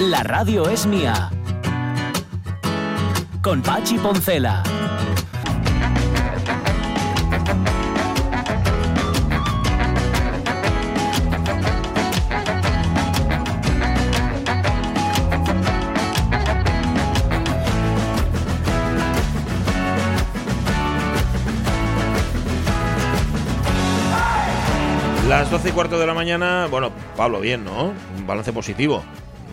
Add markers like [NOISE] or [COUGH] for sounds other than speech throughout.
La radio es mía. Con Pachi Poncela. Las 12 y cuarto de la mañana, bueno, Pablo, bien, ¿no? Un balance positivo.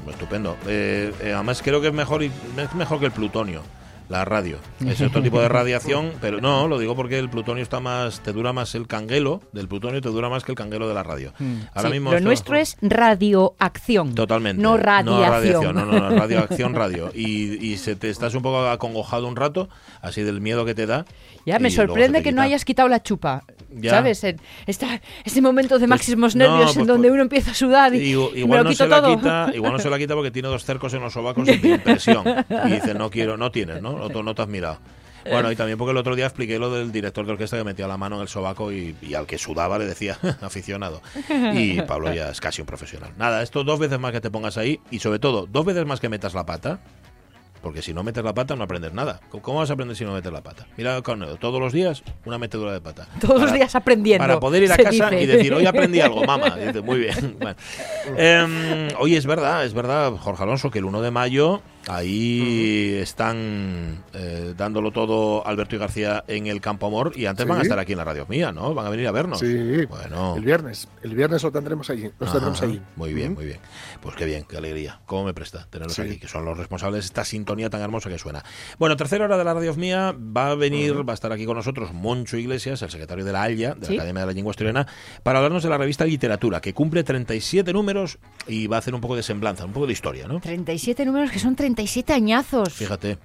Estupendo. Eh, eh, además creo que es mejor, es mejor que el plutonio la radio. Es otro tipo de radiación, [LAUGHS] pero no, lo digo porque el plutonio está más, te dura más el canguelo del plutonio, te dura más que el canguelo de la radio. Mm. Ahora mismo lo nuestro es radioacción. Totalmente. No radiación. No, no, no, [LAUGHS] radioacción, radio. Y, y se te estás un poco acongojado un rato, así del miedo que te da. Ya, me sorprende que no hayas quitado la chupa. ¿Sabes? Está ese momento de pues máximos nervios en pues donde uno empieza a sudar y, igual no se La quita, igual no se la quita porque tiene dos cercos en los sobacos de [LAUGHS] impresión. Y dice, no quiero, no tienes, ¿no? No, no te has mirado. Bueno, y también porque el otro día expliqué lo del director de orquesta que metía la mano en el sobaco y, al que sudaba le decía [LAUGHS] aficionado. Y [LAUGHS] Pablo ya es casi un profesional. Nada, esto dos veces más que te pongas ahí y sobre todo dos veces más que metas la pata porque si no metes la pata no aprendes nada. ¿Cómo vas a aprender si no metes la pata? Mira, Corneo, todos los días una metedura de pata. Todos los días aprendiendo. Para poder ir a casa y decir, hoy aprendí algo, [LAUGHS] mamá. Dice, muy bien. Em, oye, es verdad, es verdad, Jorge Alonso, que el 1 de mayo Ahí están eh, dándolo todo Alberto y García en el Campo Amor y antes van a estar aquí en la radio mía, ¿no? Van a venir a vernos. Sí, bueno. El viernes, el viernes lo tendremos allí, los tendremos allí. Muy bien, muy bien. Pues qué bien, qué alegría. ¿Cómo me presta tenerlos aquí? Que son los responsables de esta sintonía tan hermosa que suena. Bueno, tercera hora de la radio mía va a venir, va a estar aquí con nosotros Moncho Iglesias, el secretario de la ALIA, de la Academia de la Lengua Asturiana, para hablarnos de la revista Literatura, que cumple 37 números y va a hacer un poco de semblanza, un poco de historia, ¿no? 37 números que son 37 37 añazos. Fíjate.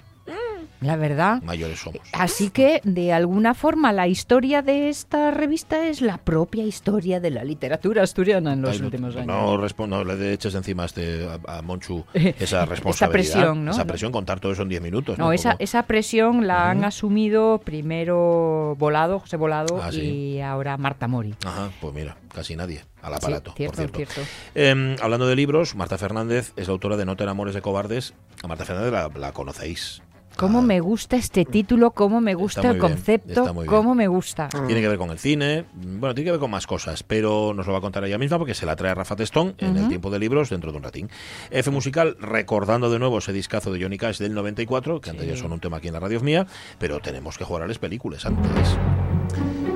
La verdad. Mayores somos. Así que, de alguna forma, la historia de esta revista es la propia historia de la literatura asturiana en los últimos años. No, respondo, le eches encima a, este, a, Monchu [LAUGHS] esa responsabilidad. esa presión, ¿no? Esa presión, contar todo eso en 10 minutos. No, esa, esa, presión la han asumido primero Volado, José Volado, ah, y ahora Marta Mori. Ajá, pues mira, casi nadie al aparato. por cierto. Em, hablando de libros, Marta Fernández es la autora de No te enamores de cobardes. A Marta Fernández la conocéis Cómo me gusta este título, cómo me gusta el concepto, cómo me gusta. Tiene que ver con el cine, bueno, tiene que ver con más cosas, pero nos lo va a contar ella misma porque se la trae Rafa Testón en el tiempo de libros dentro de un ratín. F musical, recordando de nuevo ese discazo de Johnny Cash del 94, que antes ya son un tema aquí en la radio mía, pero tenemos que jugar a las películas antes.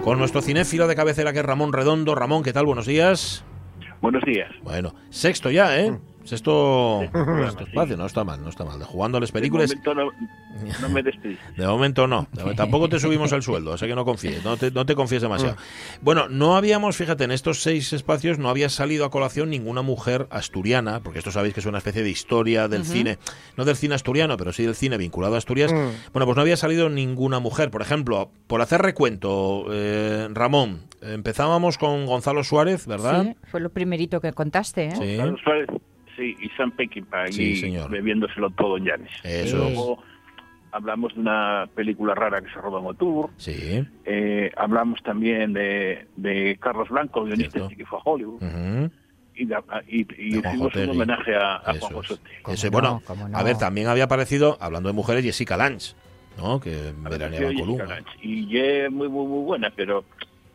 Con nuestro cinéfilo de cabecera que es Ramón Redondo. Ramón, ¿qué tal? Buenos días. Buenos días. Bueno, sexto ya, ¿eh? Sexto, sexto espacio, no está mal, no está mal. De jugando a las películas. No me despedí. [LAUGHS] De momento no. [LAUGHS] Tampoco te subimos el sueldo, así que no confíes, no te, no te confíes demasiado. Bueno, no habíamos, fíjate, en estos seis espacios no había salido a colación ninguna mujer asturiana, porque esto sabéis que es una especie de historia del cine, no del cine asturiano, pero sí del cine vinculado a Asturias. Mm. Bueno, pues no había salido ninguna mujer. Por ejemplo, por hacer recuento, eh, Ramón, empezábamos con Gonzalo Suárez, ¿verdad? Sí, fue lo primerito que contaste, ¿eh? Sí. Gonzalo Suárez, sí, y Sam Peckinpah, y bebiéndoselo todo en Llanes. Eso hablamos de una película rara que se roba en Otur. Sí. Eh, hablamos también de, de Carlos Blanco, guionista que fue a Hollywood. Y, y, hicimos un homenaje a, Juan José. bueno, a ver, también había aparecido, hablando de mujeres, Jessica Lange, ¿no? Que veraneaba en Columna. Y es muy, muy, muy buena, pero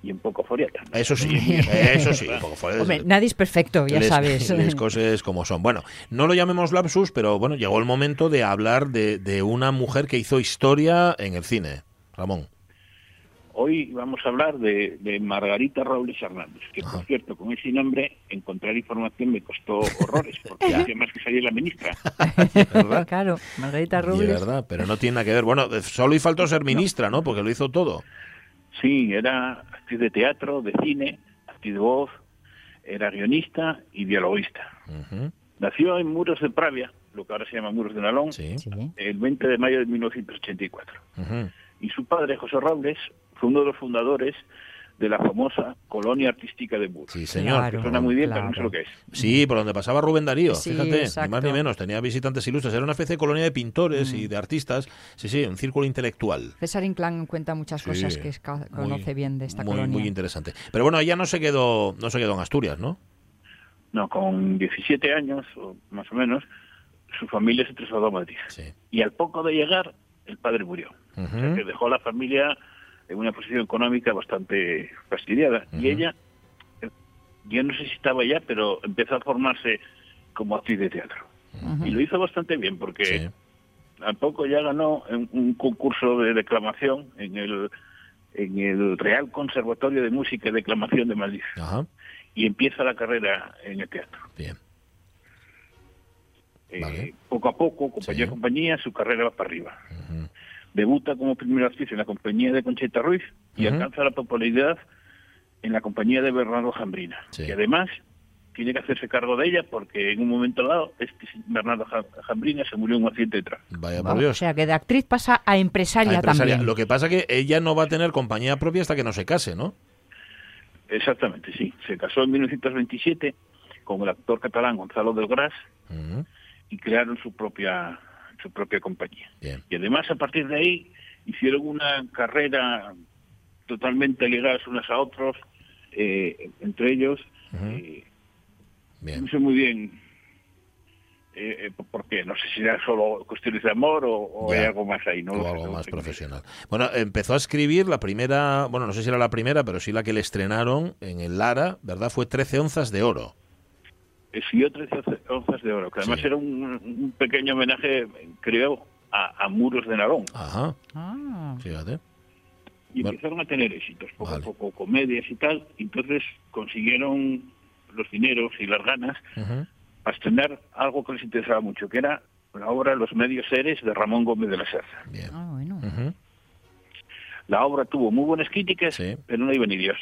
y un poco foriata. Eso sí, [LAUGHS] eso sí, un poco Hombre, nadie es perfecto, ya sabes. [LAUGHS] Las cosas como son. Bueno, no lo llamemos lapsus, pero bueno, llegó el momento de hablar de, de una mujer que hizo historia en el cine. Ramón. Hoy vamos a hablar de, Margarita Robles Hernández, que por cierto, con ese nombre, encontrar información me costó horrores, porque [LAUGHS] hacía más que salir la ministra. Claro, Margarita Robles. De verdad, pero no tiene nada que ver. Bueno, solo y faltó ser ministra, ¿no? Porque lo hizo todo. Sí, era actriz de teatro, de cine, actriz de voz, era guionista y dialoguista. Nació en Muros de Pravia, lo que ahora se llama Muros de Nalón, el 20 de mayo de 1984. Y su padre, José Robles, fue uno de los fundadores de la famosa colonia artística de Muros. Sí, señor. que suena muy bien, pero no sé lo que es. Sí, por donde pasaba Rubén Darío, fíjate, ni más ni menos, tenía visitantes ilustres, era una especie de colonia de pintores y mm. de artistas, sí, sí, un círculo intelectual. César Inclán cuenta muchas cosas que conoce bien de esta muy, colonia. Muy interesante. Pero bueno, ella no se quedó, no se quedó en Asturias, ¿no? No, con 17 años, o más o menos, su familia se trasladó a Madrid. Y al poco de llegar, el padre murió. que dejó a la familia en una posición económica bastante fastidiada. Y ella, yo no sé si estaba ya, pero empezó a formarse como actriz de teatro. Y lo hizo bastante bien, porque al poco ya ganó un, concurso de declamación en el, en el Real Conservatorio de Música y Declamación de Madrid. Y empieza la carrera en el teatro. Bien. Eh, poco a poco, compañía a compañía, su carrera va para arriba debuta como primera actriz en la compañía de Conchita Ruiz y alcanza la popularidad en la compañía de Bernardo Jambrina. Y además tiene que hacerse cargo de ella porque en un momento dado este Bernardo Jambrina se murió en un accidente de tráfico. Vaya por Dios. O sea que de actriz pasa a empresaria, también. Lo que pasa es que ella no va a tener compañía propia hasta que no se case, ¿no? Exactamente, sí. Se casó en 1927 con el actor catalán Gonzalo del Gras y crearon su propia su propia compañía. Y además a partir de ahí hicieron una carrera totalmente ligadas unas a otros, eh, entre ellos. Eh, no sé muy bien eh, por qué, no sé si era solo cuestiones de amor o, hay algo más ahí, ¿no? O algo más profesional. Bueno, empezó a escribir la primera, bueno, no sé si era la primera, pero sí la que le estrenaron en el Lara, ¿verdad? Fue 13 onzas de oro siguió 13 onzas de oro, que además era un, pequeño homenaje, creo, a, Muros de Narón. Ajá. Ah. Fíjate. Y empezaron a tener éxitos, poco a poco, comedias y tal. Y entonces consiguieron los dineros y las ganas a estrenar algo que les interesaba mucho, que era la obra Los medios seres de Ramón Gómez de la Serra. Bien. Ah. La obra tuvo muy buenas críticas, pero no iba ni Dios.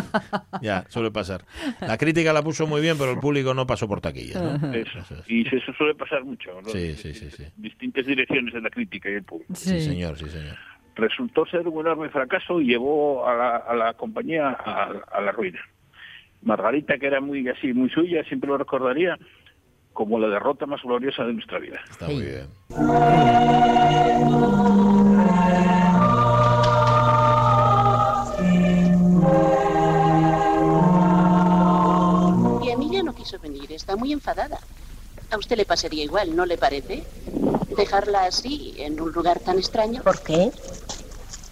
[LAUGHS] ya, suele pasar. La crítica la puso muy bien, pero el público no pasó por taquilla. Eso. Y eso suele pasar mucho. Sí, sí, sí, sí, Distintas direcciones de la crítica y el público. Sí, señor, sí, señor. Resultó ser un enorme fracaso y llevó a la, compañía a, la ruina. Margarita, que era muy así, muy suya, siempre lo recordaría como la derrota más gloriosa de nuestra vida. Está muy bien. Venir, está muy enfadada. A usted le pasaría igual, ¿no le parece? Dejarla así, en un lugar tan extraño. ¿Por qué?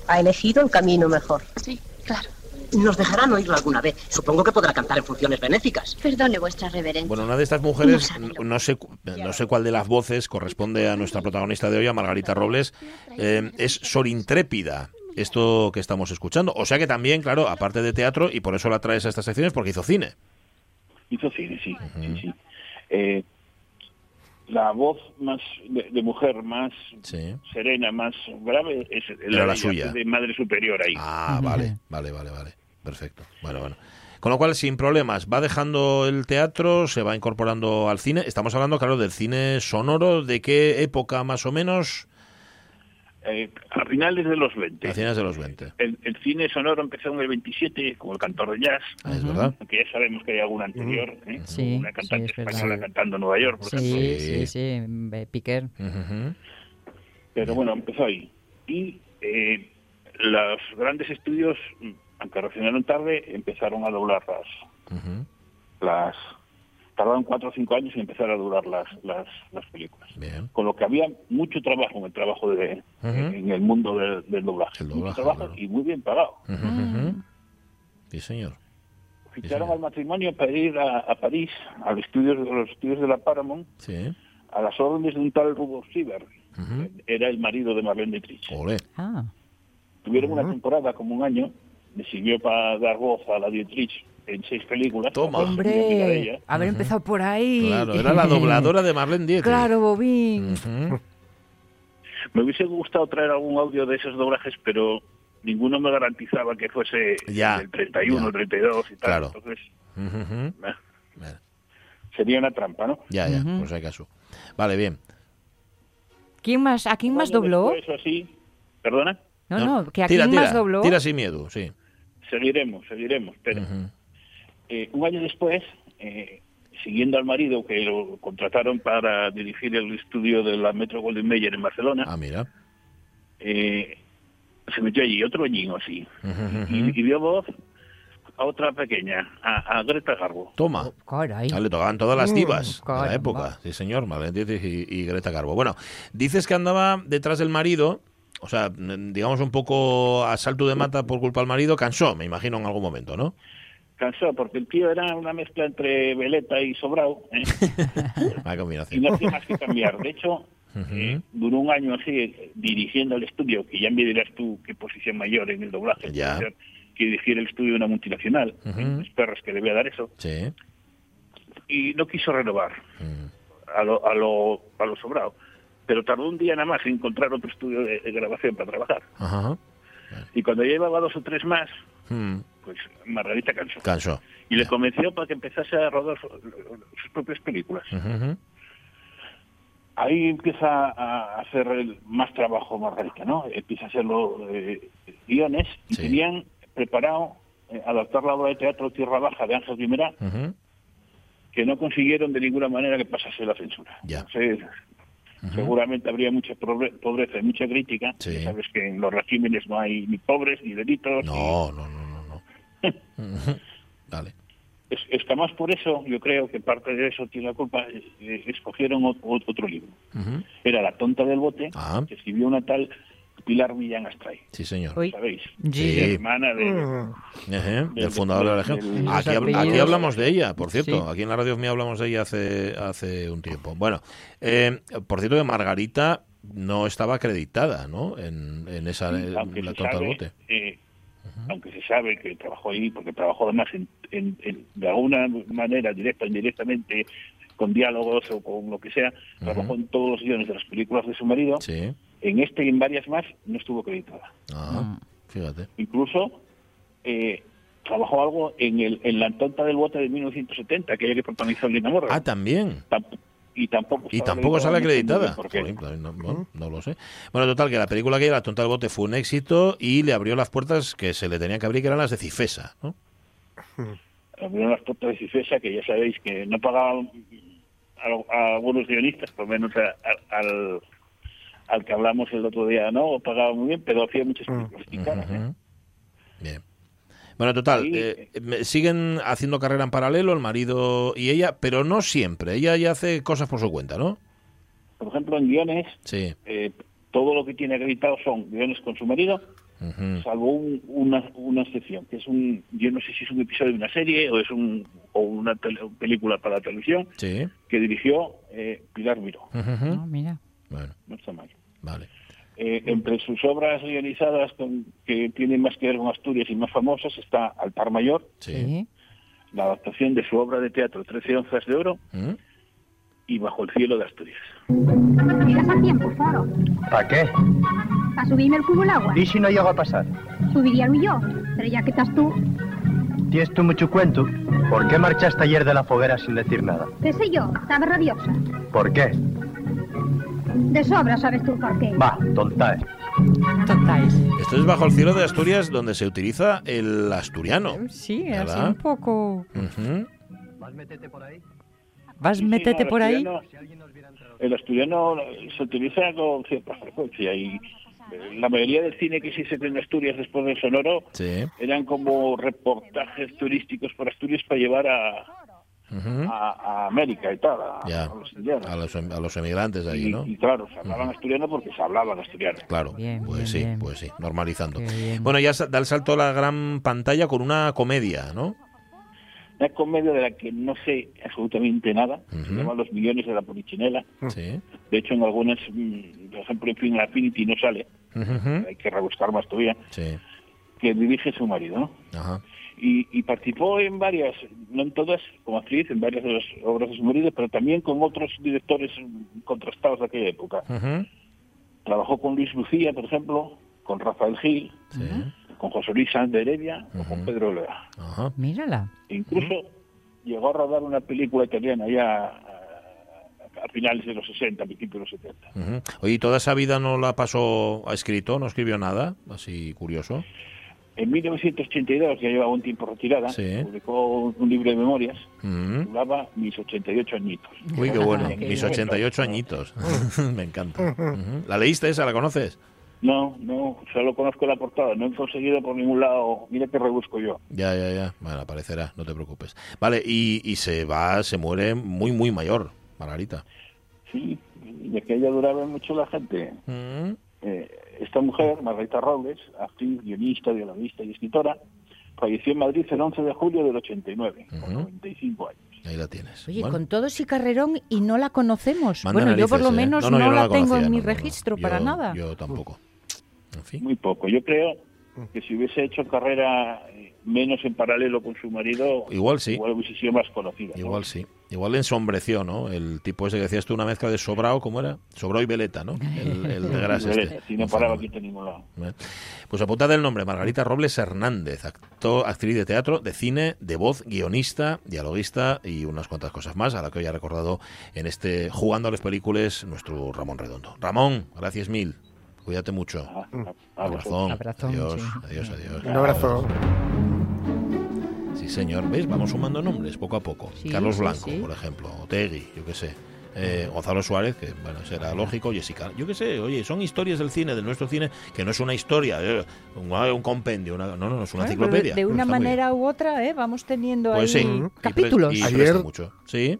Ha elegido el camino mejor. Sí, claro. Nos dejarán oírlo alguna vez. Supongo que podrá cantar en funciones benéficas. Perdone, vuestra reverencia. Bueno, una de estas mujeres, no, sé, no sé cuál de las voces corresponde a nuestra protagonista de hoy, a Margarita Robles, eh, es Sor Intrépida esto que estamos escuchando. O sea que también, claro, aparte de teatro, y por eso la traes a estas secciones, porque hizo cine. Hizo cine, sí. sí, eh, la voz más de, mujer más serena, más grave es la, suya. de Madre Superior ahí. Ah, vale, vale, vale, vale. Perfecto. Bueno, bueno. Con lo cual, sin problemas, va dejando el teatro, se va incorporando al cine. Estamos hablando, claro, del cine sonoro. ¿De qué época más o menos? Eh, a finales de los 20. A finales de los 20. El, cine sonoro empezó en el 27, como el cantor de jazz. Ah, es verdad. Aunque ya sabemos que hay alguna anterior. ¿eh? una cantante española cantando en Nueva York, por sí, ejemplo. Sí, sí, Piquer. Pero bueno, empezó ahí. Y eh, los grandes estudios, aunque reaccionaron tarde, empezaron a doblar las, las tardaron cuatro o cinco años en empezar a durar las, las, las películas. Con lo que había mucho trabajo en el trabajo de, en el mundo del, doblaje. mucho trabajo y muy bien pagado. Sí, señor. Ficharon al matrimonio para ir a, París, a los estudios, a los estudios de la Paramount, a las órdenes de un tal Rudolf Sieber. Era el marido de Marlene Dietrich. Ah. Tuvieron una temporada, como un año, le sirvió para dar voz a la Dietrich en seis películas. Toma. Hombre, haber empezado por ahí. Claro, era la [LAUGHS] dobladora de Marlene Dietrich. Claro, Bobín. Me hubiese gustado traer algún audio de esos doblajes, pero ninguno me garantizaba que fuese el 31, el 32 y tal. Claro. Entonces, Sería una trampa, ¿no? Ya, ya, por si acaso. Vale, bien. ¿Quién más, ¿A quién más dobló? Eso así. ¿Perdona? No, no, que a quién más dobló. Tira sin miedo, sí. Seguiremos, seguiremos, pero eh, un año después, eh, siguiendo al marido que lo contrataron para dirigir el estudio de la Metro Golden Mayer en Barcelona. Ah, mira. Eh, se metió allí, otro añino así, y, dio voz a otra pequeña, a, Greta Garbo. Toma. Oh, le tocaban todas las divas de la época. Sí, señor, Marlene y, y, Greta Garbo. Bueno, dices que andaba detrás del marido, o sea, digamos un poco a salto de mata por culpa del marido, cansó, me imagino, en algún momento, ¿no? Cansó, porque el tío era una mezcla entre veleta y sobrado. ¿eh? [LAUGHS] combinación. Y no hacía más que cambiar. De hecho, eh, duró un año así dirigiendo el estudio, que ya me dirás tú qué posición mayor en el doblaje. Ya. Que dirigir el estudio de una multinacional. Los perros que debía dar eso. Sí. Y no quiso renovar a, lo, a, lo, a lo sobrado. Pero tardó un día nada más en encontrar otro estudio de, grabación para trabajar. Y cuando llevaba dos o tres más, pues Margarita cansó. Cansó. Y le convenció para que empezase a rodar sus propias películas. Ahí empieza a hacer más trabajo Margarita, ¿no? Empieza a hacer los eh, guiones y tenían preparado eh, adaptar la obra de teatro Tierra Baja de Ángel Guimerá, que no consiguieron de ninguna manera que pasase la censura. Ya. Seguramente habría mucha pobreza y mucha crítica. sabes que en los regímenes no hay ni pobres ni delitos. No, no, no, no. Es, que más por eso, yo creo que parte de eso tiene la culpa, eh, escogieron otro libro. Era La tonta del bote, ah. que escribió una tal Pilar Millán Astray. Sí, señor. ¿Sabéis? Sí. Hermana de, del, fundador de la región. Aquí, hablamos de ella, por cierto. Aquí en la radio mía hablamos de ella hace, hace un tiempo. Bueno, eh, por cierto, que Margarita no estaba acreditada, ¿no? En, en esa la tonta del bote. Eh, aunque se sabe que trabajó ahí, porque trabajó además en, de alguna manera, directa o indirectamente, con diálogos o con lo que sea, trabajó en todos los guiones de las películas de su marido. Sí. En este y en varias más no estuvo acreditada. Ah, fíjate. Incluso eh, trabajó algo en, el, en La Tonta del Bote de 1970, aquella que protagonizó Lina Morgan. Ah, también y tampoco y tampoco sale acreditada no, lo sé bueno total que la película que la tonta del bote fue un éxito y le abrió las puertas que se le tenían que abrir que eran las de Cifesa ¿no? abrió las puertas de Cifesa que ya sabéis que no pagaban a, algunos guionistas por menos al al que hablamos el otro día no pagaba muy bien pero hacía muchas mm. películas ¿eh? bien bueno, total, eh, siguen haciendo carrera en paralelo el marido y ella, pero no siempre. Ella ya hace cosas por su cuenta, ¿no? Por ejemplo, en guiones, sí. Eh, todo lo que tiene acreditado son guiones con su marido, salvo una, una excepción, que es un, yo no sé si es un episodio de una serie o es un, o una película para la televisión, que dirigió eh, Pilar Miró. Ah, mira. Bueno. No está mal. Vale. Eh, entre sus obras realizadas que tienen más que ver con Asturias y más famosas está Altar Mayor, la adaptación de su obra de teatro Trece onzas de oro ¿Mm? y Bajo el cielo de Asturias. ¿Llegas a tiempo, Faro? ¿Para qué? ¿Para subirme el cubo al agua? ¿Y si no llego a pasar? Subiría yo, pero ya que estás tú... ¿Tienes tú mucho cuento? ¿Por qué marchaste ayer de la foguera sin decir nada? ¿Qué sé yo? Estaba rabiosa. ¿Por qué? De sobra sabes tú por qué. Va, tontaes. Tontaes. Esto es bajo el cielo de Asturias donde se utiliza el asturiano. Sí, así un poco. ¿Vas metete por ahí? ¿Vas metete por ahí? El asturiano se utiliza con cierta frecuencia y la mayoría del cine que se en Asturias después del Sonoro eran como reportajes turísticos por Asturias para llevar a, a, América y tal, a, los, a, los, emigrantes ahí, ¿no? Y, claro, se hablaban asturiano porque se hablaban asturiano. Claro, pues sí, pues sí, normalizando. Bueno, ya da el salto a la gran pantalla con una comedia, ¿no? Una comedia de la que no sé absolutamente nada, se llama Los millones de la polichinela. Sí. De hecho, en algunas, mm, por ejemplo, en Fin Affinity no sale, hay que rebuscar más todavía, sí. que dirige su marido, ¿no? Ajá y, participó en varias, no en todas como actriz, en varias de las obras de su marido, pero también con otros directores contrastados de aquella época. Trabajó con Luis Lucía, por ejemplo, con Rafael Gil, con José Luis Sánchez de Heredia o con Pedro Lea. Mírala. incluso llegó a rodar una película italiana ya a finales de los 60, principios de los 70. Oye, ¿toda esa vida no la pasó a escrito? ¿No escribió nada? Así curioso. En 1982, ya llevaba un tiempo retirada, publicó un libro de memorias, hablaba mis 88 añitos. Uy, qué bueno, mis 88 añitos. [LAUGHS] Me encanta. ¿La leíste esa? ¿La conoces? No, no, solo conozco la portada, no he conseguido por ningún lado, mira que rebusco yo. Ya, ya, ya, bueno, aparecerá, no te preocupes. Vale, y, y se va, se muere muy, muy mayor, Margarita. Sí, de que ella duraba mucho la gente. Eh, esta mujer, Margarita Robles, actriz, guionista, dialogista y escritora, falleció en Madrid el 11 de julio del 89, con 95 años. Ahí la tienes. Oye, con todo ese carrerón y no la conocemos. bueno, yo por lo ¿eh? menos no, la, tengo en mi registro para nada. Yo tampoco. Muy poco. Yo creo que si hubiese hecho carrera eh, menos en paralelo con su marido, igual sí. Igual hubiese sido más conocida. Igual sí. Igual le ensombreció, ¿no? El tipo ese que decías tú, una mezcla de sobrao, ¿cómo era? Sobrao y veleta, ¿no? El, de grasa este. Si no paraba aquí ningún lado. Pues apuntad el nombre, Margarita Robles Hernández, actor, actriz de teatro, de cine, de voz, guionista, dialoguista y unas cuantas cosas más, a la que hoy ha recordado en este Jugando a las Películas nuestro Ramón Redondo. Ramón, gracias mil. Cuídate mucho. Un abrazo. Adiós, adiós, adiós. Un abrazo. Sí, señor. ¿Ves? Vamos sumando nombres poco a poco. Carlos Blanco, por ejemplo. Otegui, yo qué sé. Eh, Gonzalo Suárez, que bueno, será lógico, Jessica, yo qué sé, oye, son historias del cine, de nuestro cine, que no es una historia, eh, un, compendio, no, no, no, es una enciclopedia. De, una manera u otra, eh, vamos teniendo pues ahí capítulos. ayer, mucho. ¿Sí?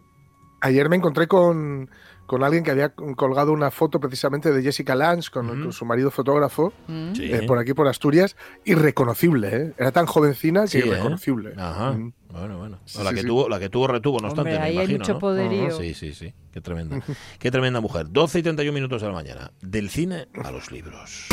ayer me encontré con, con alguien que había colgado una foto precisamente de Jessica Lange con, su marido fotógrafo mm. eh, por aquí por Asturias. Irreconocible ¿eh? era tan jovencina que ¿eh? irreconocible. Ajá. Mm. bueno bueno. La que tuvo la que tuvo retuvo no obstante ahí hay mucho poderío. Sí sí sí. Qué tremenda. Qué tremenda mujer. 12 y 31 minutos de la mañana. Del cine a los libros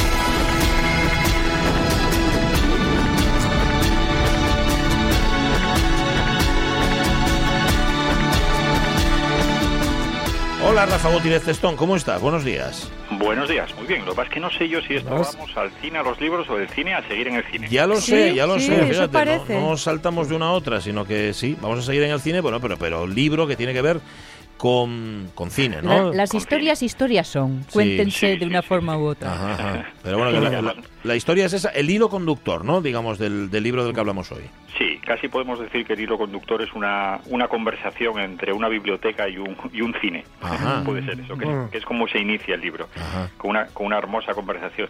Hola Rafa Gutiérrez Testón, ¿cómo estás? Buenos días. Buenos días, muy bien. Lo que pasa es que no sé yo si esto vamos al cine, a los libros o del cine a seguir en el cine. Ya lo sé, ya lo sé, fíjate, no, saltamos de una a otra, sino que sí, vamos a seguir en el cine, bueno, pero, pero libro que tiene que ver con, con cine, ¿no? las historias, historias son. Cuéntense de una forma u otra. Pero bueno, la, historia es esa, el hilo conductor, ¿no? Digamos, del, del, libro del que hablamos hoy. Sí, casi podemos decir que el hilo conductor es una, una conversación entre una biblioteca y un, y un cine. [LAUGHS] Puede ser eso, mm. que es, como se inicia el libro, con una, con una hermosa conversación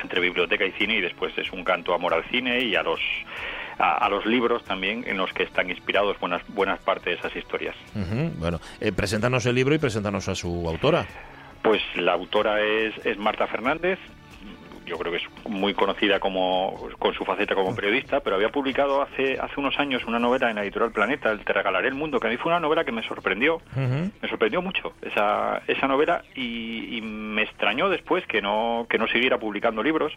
entre biblioteca y cine y después es un canto amor al cine y a los a, los libros también en los que están inspirados buenas, buenas partes de esas historias. Bueno, eh, preséntanos el libro y preséntanos a su autora. Pues la autora es, es Marta Fernández, yo creo que es muy conocida como con su faceta como periodista, pero había publicado hace hace unos años una novela en la editorial Planeta, el Te regalaré el mundo, que a mí fue una novela que me sorprendió, me sorprendió mucho esa, esa novela y, me extrañó después que no que no siguiera publicando libros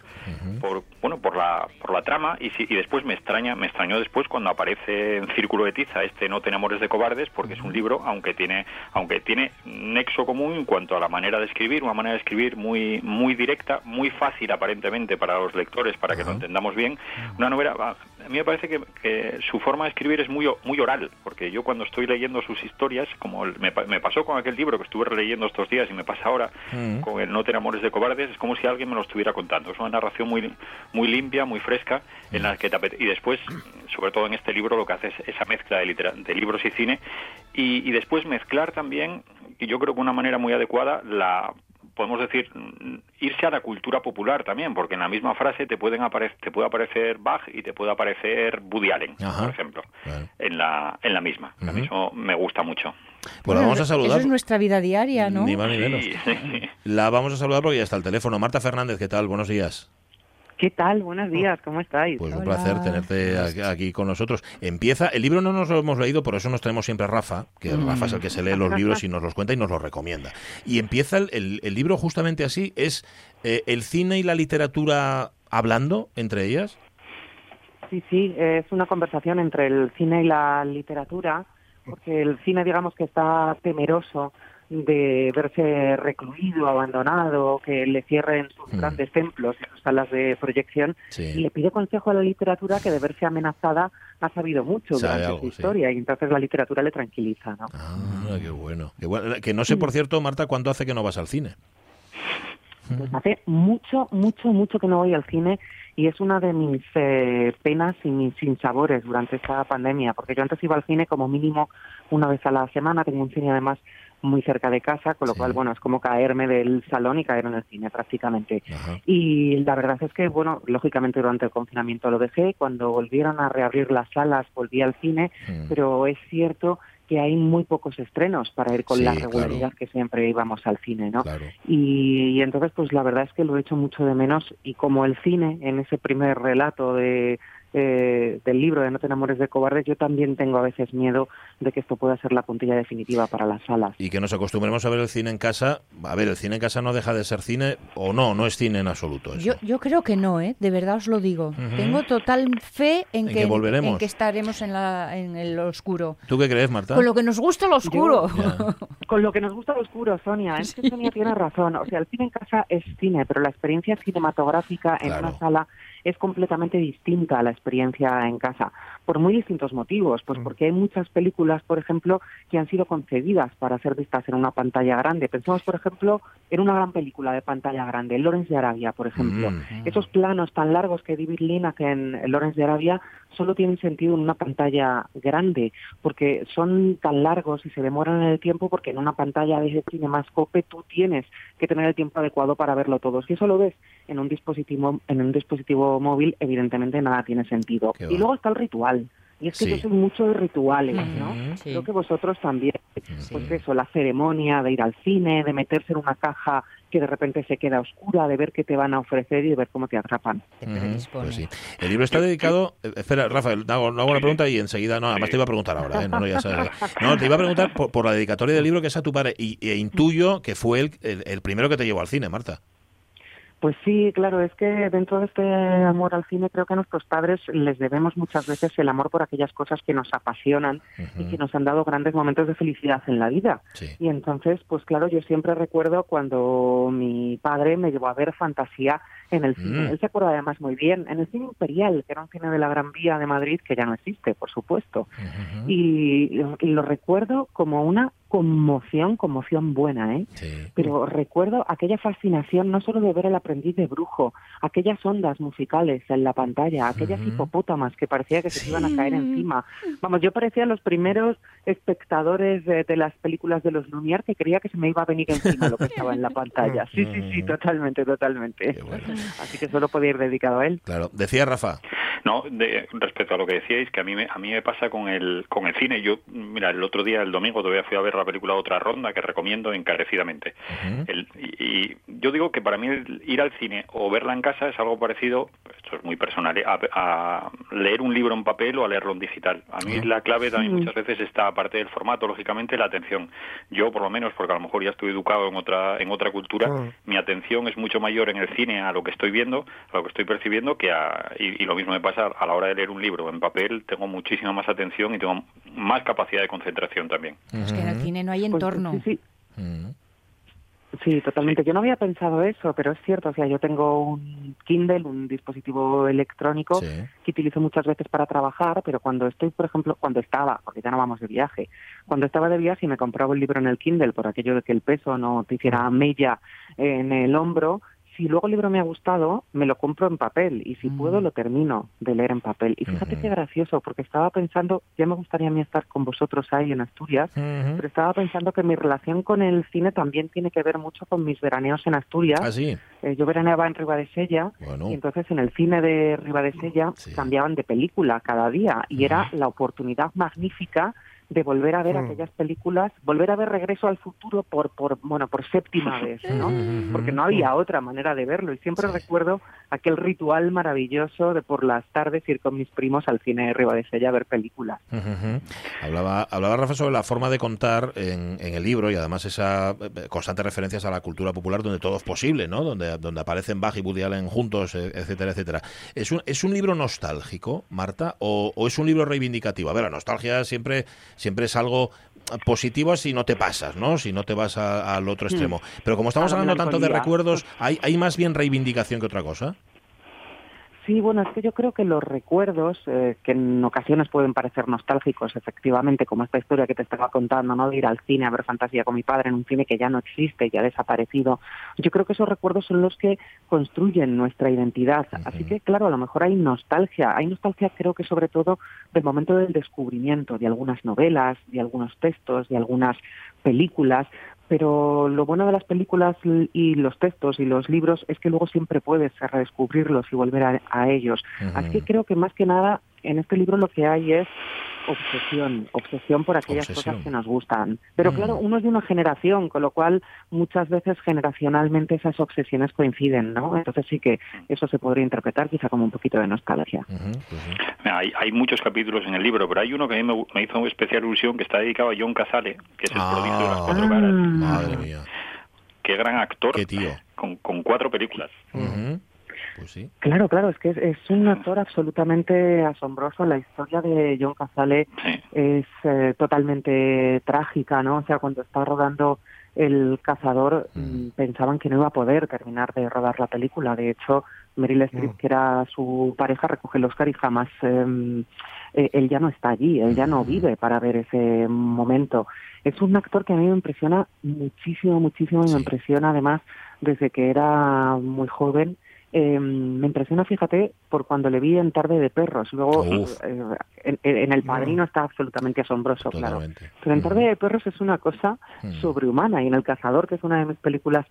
por bueno por la por la trama y, y después me extraña me extrañó después cuando aparece en Círculo de Tiza este No ten amores de cobardes porque es un libro aunque tiene aunque tiene nexo común en cuanto a la manera de escribir, una manera de escribir muy muy directa, muy fácil a aparentemente para los lectores, para que lo entendamos bien, una novela, a mí me parece que, su forma de escribir es muy, muy oral, porque yo cuando estoy leyendo sus historias, como me, pasó con aquel libro que estuve releyendo estos días y me pasa ahora con el No tener amores de cobardes, es como si alguien me lo estuviera contando. Es una narración muy, muy limpia, muy fresca, en la que y después, sobre todo en este libro, lo que hace es esa mezcla de, de libros y cine, y, y después mezclar también, y yo creo que una manera muy adecuada, la podemos decir, irse a la cultura popular también, porque en la misma frase te pueden aparecer, te puede aparecer Bach y te puede aparecer Woody Allen, por ejemplo, en la en la misma. A mí eso me gusta mucho. Pues la vamos a saludar. Eso es nuestra vida diaria, ¿no? Ni más ni menos. La vamos a saludar porque ya está el teléfono. Marta Fernández, ¿qué tal? Buenos días. ¿Qué tal? Buenos días, ¿cómo estáis? Pues un placer tenerte aquí con nosotros. Empieza, el libro no nos lo hemos leído, por eso nos tenemos siempre a Rafa, que mm. Rafa es el que se lee los libros y nos los cuenta y nos los recomienda. Y empieza el, libro justamente así, es eh, el cine y la literatura hablando entre ellas. Sí, sí, es una conversación entre el cine y la literatura, porque el cine digamos que está temeroso de verse recluido, abandonado, que le cierren sus hmm. grandes templos y sus salas de proyección, y le pide consejo a la literatura que de verse amenazada ha sabido mucho durante su historia, y entonces la literatura le tranquiliza. ¿no? Ah, qué bueno. Que no sé, por cierto, Marta, ¿cuánto hace que no vas al cine? Pues hace mucho, mucho, mucho que no voy al cine y es una de mis eh, penas y mis sinsabores durante esta pandemia, porque yo antes iba al cine como mínimo una vez a la semana, tengo un cine además muy cerca de casa, con lo cual, bueno, es como caerme del salón y caer en el cine prácticamente. Y la verdad es que, bueno, lógicamente durante el confinamiento lo dejé, cuando volvieron a reabrir las salas volví al cine, mm. pero es cierto que hay muy pocos estrenos para ir con la regularidad que siempre íbamos al cine, ¿no? Y, y, entonces, pues la verdad es que lo he hecho mucho de menos y como el cine, en ese primer relato de eh, del libro de No te enamores de cobardes, yo también tengo a veces miedo de que esto pueda ser la puntilla definitiva para las salas. Y que nos acostumbremos a ver el cine en casa. A ver, el cine en casa no deja de ser cine o no, no es cine en absoluto. Yo, yo creo que no, ¿eh? de verdad os lo digo. Tengo total fe en, que, volveremos? en que estaremos en, la, en el oscuro. ¿Tú qué crees, Marta? Con lo que nos gusta lo oscuro. [LAUGHS] con lo que nos gusta lo oscuro, Sonia. Es que Sonia tiene razón. O sea, el cine en casa es cine, pero la experiencia cinematográfica en una sala es completamente distinta a la experiencia en casa, por muy distintos motivos, pues mm. porque hay muchas películas, por ejemplo, que han sido concebidas para ser vistas en una pantalla grande. Pensemos, por ejemplo, en una gran película de pantalla grande, Lawrence de Arabia, por ejemplo. Mm. Esos planos tan largos que David Lynch en Lawrence de Arabia solo tienen sentido en una pantalla grande, porque son tan largos y se demoran en el tiempo porque en una pantalla de cinemascope tú tienes que tener el tiempo adecuado para verlo todo. Si eso lo ves en un dispositivo, en un dispositivo móvil, evidentemente nada tiene sentido. Y luego está el ritual. Y es que yo soy mucho de rituales, ¿no? Creo que vosotros también. Pues eso, la ceremonia de ir al cine, de meterse en una caja que de repente se queda oscura, de ver qué te van a ofrecer y de ver cómo te atrapan. Pues sí. El libro está dedicado... Eh, espera, Rafael, hago, hago una pregunta y enseguida... No, además te iba a preguntar ahora, ¿eh? no, ya sabes. no, te iba a preguntar por, la dedicatoria del libro que es a tu padre y, e intuyo que fue el, el primero que te llevó al cine, Marta. Pues sí, claro, es que dentro de este amor al cine creo que a nuestros padres les debemos muchas veces el amor por aquellas cosas que nos apasionan y que nos han dado grandes momentos de felicidad en la vida. Y entonces, pues claro, yo siempre recuerdo cuando mi padre me llevó a ver Fantasía en el cine. Mm. Él se acuerda además muy bien, en el cine Imperial, que era un cine de la Gran Vía de Madrid, que ya no existe, por supuesto. y lo recuerdo como una conmoción, conmoción buena, ¿eh? Pero recuerdo aquella fascinación no solo de ver el aprendiz de brujo, aquellas ondas musicales en la pantalla, aquellas hipopótamas que parecía que se iban a caer encima. Vamos, yo parecía los primeros espectadores de, las películas de los Lumière que creía que se me iba a venir encima lo que estaba en la pantalla. Sí, sí, sí, totalmente, totalmente. Así que solo podía ir dedicado a él. Claro. Decía Rafa. No, de, respecto a lo que decíais, que a mí me, a mí me pasa con el, con el cine. Yo, mira, el otro día, el domingo, todavía fui a ver la película Otra Ronda, que recomiendo encarecidamente. y, yo digo que para mí ir al cine o verla en casa es algo parecido, esto es muy personal, ¿eh? a, leer un libro en papel o a leerlo en digital. A mí la clave también muchas veces está, aparte del formato, lógicamente, la atención. Yo, por lo menos, porque a lo mejor ya estoy educado en otra, en otra cultura, mi atención es mucho mayor en el cine a lo que estoy viendo, a lo que estoy percibiendo, que a, y, lo mismo me pasa a la hora de leer un libro en papel, tengo muchísima más atención y tengo más capacidad de concentración también. Es que en el cine no hay pues, entorno. sí, sí. totalmente. Yo no había pensado eso, pero es cierto. O sea, yo tengo un Kindle, un dispositivo electrónico que utilizo muchas veces para trabajar, pero cuando estoy, por ejemplo, cuando estaba, porque ya no vamos de viaje, cuando estaba de viaje y me compraba el libro en el Kindle por aquello de que el peso no te hiciera mella en el hombro, si luego el libro me ha gustado, me lo compro en papel y si puedo mm. lo termino de leer en papel. Y fíjate qué gracioso, porque estaba pensando, ya me gustaría a mí estar con vosotros ahí en Asturias, pero estaba pensando que mi relación con el cine también tiene que ver mucho con mis veraneos en Asturias. ¿Ah, sí? Eh, yo veraneaba en Ribadesella y entonces en el cine de Ribadesella cambiaban de película cada día y era la oportunidad magnífica de volver a ver mm. aquellas películas, volver a ver Regreso al Futuro por, por, bueno, por séptima [LAUGHS] vez, ¿no? Porque no había otra manera de verlo y siempre recuerdo aquel ritual maravilloso de por las tardes ir con mis primos al cine de Ribadesella a ver películas. Hablaba, hablaba Rafa sobre la forma de contar en, en el libro y además esa eh, constante referencias a la cultura popular donde todo es posible, ¿no? Donde, donde aparecen Bach y Woody Allen juntos, e, etcétera, etcétera. ¿Es un, ¿Es un libro nostálgico, Marta, o, o es un libro reivindicativo? A ver, la nostalgia siempre siempre es algo positivo si no te pasas, ¿no? Si no te vas al otro hmm. extremo. Pero como estamos hablando tanto de recuerdos, ¿hay, ¿hay más bien reivindicación que otra cosa? Sí, bueno, es que yo creo que los recuerdos, eh, que en ocasiones pueden parecer nostálgicos, efectivamente, como esta historia que te estaba contando, ¿no? De ir al cine a ver fantasía con mi padre en un cine que ya no existe, ya ha desaparecido. Yo creo que esos recuerdos son los que construyen nuestra identidad. Así que, claro, a lo mejor hay nostalgia. Hay nostalgia, creo que sobre todo del momento del descubrimiento de algunas novelas, de algunos textos, de algunas películas, pero lo bueno de las películas y los textos y los libros es que luego siempre puedes redescubrirlos y volver a, ellos. Así que creo que más que nada en este libro lo que hay es obsesión, obsesión por aquellas cosas que nos gustan. Pero mm. claro, uno es de una generación, con lo cual muchas veces generacionalmente esas obsesiones coinciden, ¿no? Entonces sí que eso se podría interpretar quizá como un poquito de nostalgia. Pues hay, hay, muchos capítulos en el libro, pero hay uno que a mí me, hizo una especial ilusión que está dedicado a John Casale, que es el ah, prodigio de las cuatro caras. Madre mía. Qué gran actor. Qué tío. Con, con cuatro películas. Pues claro, claro, es que es, un actor absolutamente asombroso. La historia de John Cazale es eh, totalmente trágica, ¿no? O sea, cuando está rodando El Cazador mm. Mm, pensaban que no iba a poder terminar de rodar la película. De hecho, Meryl Streep, mm. que era su pareja, recoge el Oscar y jamás em, eh, él ya no está allí, él ya no vive para ver ese momento. Es un actor que a mí me impresiona muchísimo, muchísimo y me impresiona además desde que era muy joven eh, me impresiona, fíjate, por cuando le vi en Tarde de Perros. Luego, eh, en, El Padrino está absolutamente asombroso, claro. Pero en Tarde de Perros es una cosa sobrehumana. Y en El Cazador, que es una de mis películas